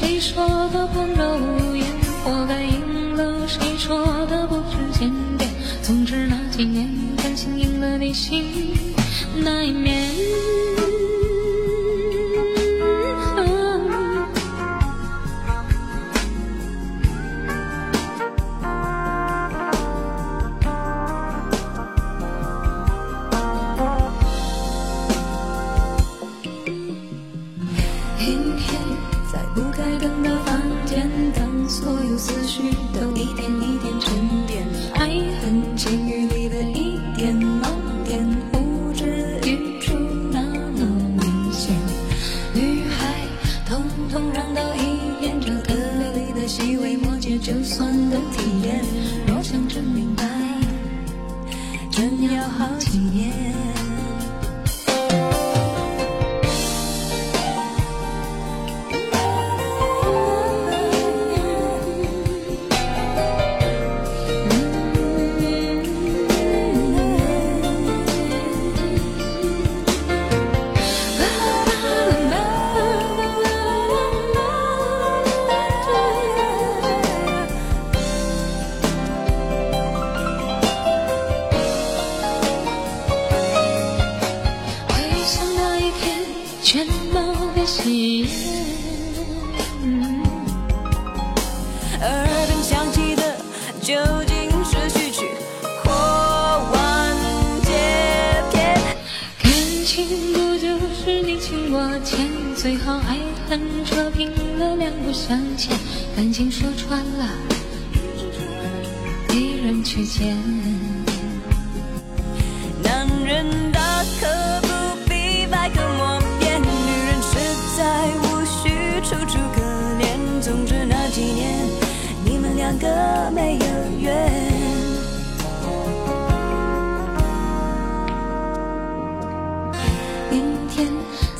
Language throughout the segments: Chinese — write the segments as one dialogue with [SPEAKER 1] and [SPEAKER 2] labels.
[SPEAKER 1] 谁说的温柔无言，活该应了谁说的不知检点。总之那几年，感情赢了你心那一面
[SPEAKER 2] 统统让到一眼，这个里的细微末节，就算都体验。耳边响起的究竟是序曲或完结篇？
[SPEAKER 1] 感情不就是你情我欠？最好爱恨扯平了，两不相欠。感情说穿了，一人去捡。
[SPEAKER 2] 男人大可个没有缘。阴天，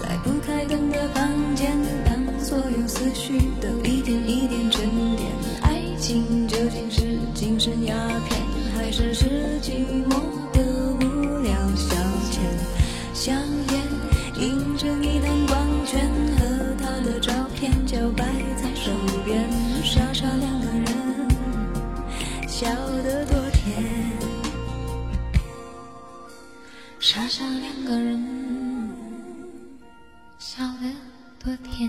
[SPEAKER 2] 在不开灯的房间，当所有思绪都一点一点沉淀，爱情究竟是精神鸦片，还是是寂寞
[SPEAKER 1] 傻傻两个人，笑得多甜。